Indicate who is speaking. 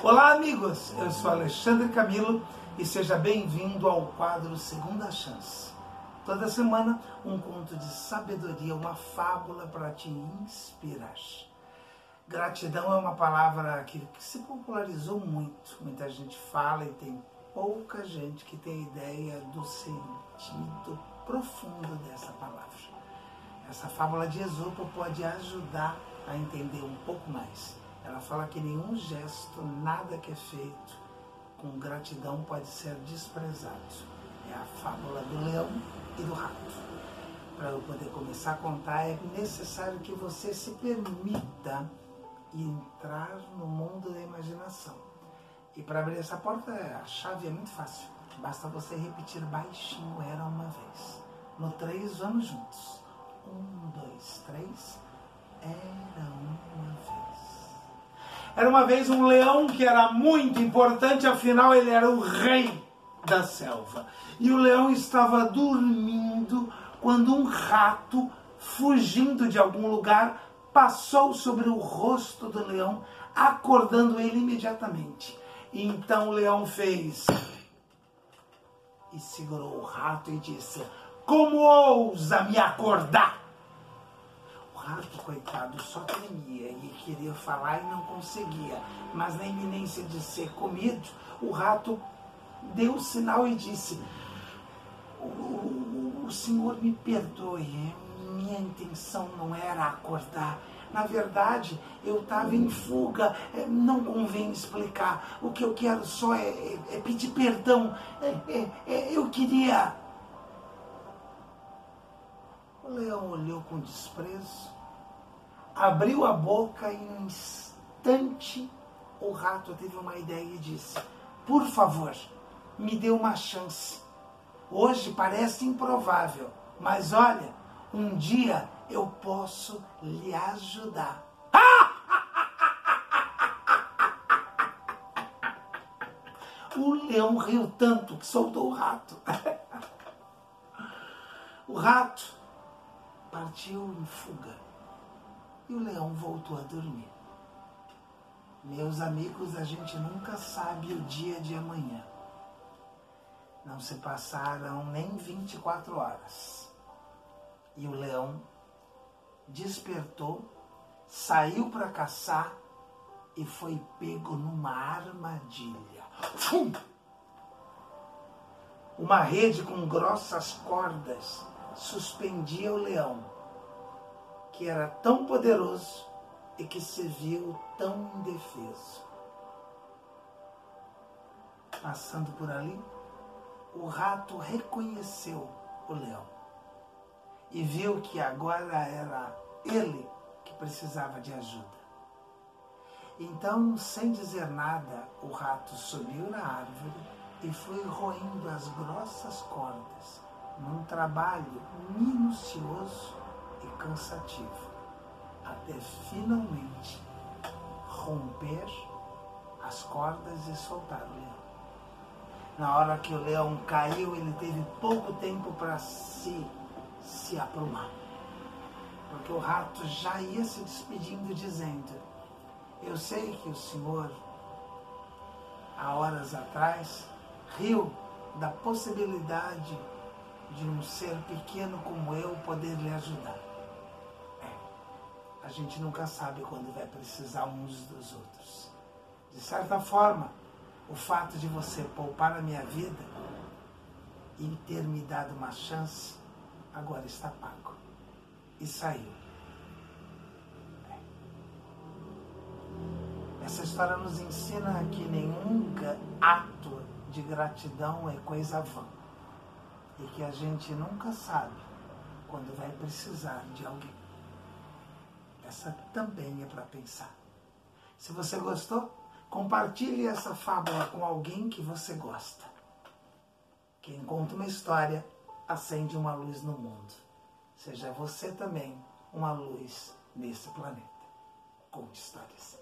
Speaker 1: Olá, amigos! Eu sou Alexandre Camilo e seja bem-vindo ao quadro Segunda Chance. Toda semana, um conto de sabedoria, uma fábula para te inspirar. Gratidão é uma palavra que, que se popularizou muito. Muita gente fala e tem pouca gente que tem ideia do sentido profundo dessa palavra. Essa fábula de Esopo pode ajudar a entender um pouco mais. Ela fala que nenhum gesto, nada que é feito com gratidão pode ser desprezado. É a fábula do leão e do rato. Para eu poder começar a contar, é necessário que você se permita entrar no mundo da imaginação. E para abrir essa porta, a chave é muito fácil. Basta você repetir baixinho, era uma vez. No três, vamos juntos. Um, dois, três. Era uma vez. Era uma vez um leão que era muito importante, afinal ele era o rei da selva. E o leão estava dormindo quando um rato, fugindo de algum lugar, passou sobre o rosto do leão, acordando ele imediatamente. Então o leão fez e segurou o rato e disse: Como ousa me acordar? Rato, coitado, só tremia e queria falar e não conseguia. Mas na iminência de ser comido, o rato deu o sinal e disse: o, o, o senhor me perdoe, minha intenção não era acordar. Na verdade, eu estava em fuga, é, não convém explicar. O que eu quero só é, é, é pedir perdão. É, é, é, eu queria. O leão olhou com desprezo abriu a boca e em um instante o rato teve uma ideia e disse: Por favor, me dê uma chance. Hoje parece improvável, mas olha, um dia eu posso lhe ajudar. O leão riu tanto que soltou o rato. O rato partiu em fuga e o leão voltou a dormir. Meus amigos, a gente nunca sabe o dia de amanhã. Não se passaram nem 24 horas. E o leão despertou, saiu para caçar e foi pego numa armadilha. Fum! Uma rede com grossas cordas suspendia o leão que era tão poderoso e que se viu tão indefeso. Passando por ali, o rato reconheceu o leão e viu que agora era ele que precisava de ajuda. Então, sem dizer nada, o rato subiu na árvore e foi roendo as grossas cordas, num trabalho minucioso e cansativo, até finalmente romper as cordas e soltar o leão. Na hora que o leão caiu, ele teve pouco tempo para se, se aprumar. Porque o rato já ia se despedindo, dizendo: Eu sei que o senhor, há horas atrás, riu da possibilidade de um ser pequeno como eu poder lhe ajudar a gente nunca sabe quando vai precisar uns dos outros. De certa forma, o fato de você poupar a minha vida e ter me dado uma chance, agora está pago. E saiu. É. Essa história nos ensina que nenhum ato de gratidão é coisa vã. E que a gente nunca sabe quando vai precisar de alguém. Essa também é para pensar. Se você gostou, compartilhe essa fábula com alguém que você gosta. Quem conta uma história acende uma luz no mundo. Seja você também uma luz nesse planeta. Conte histórias.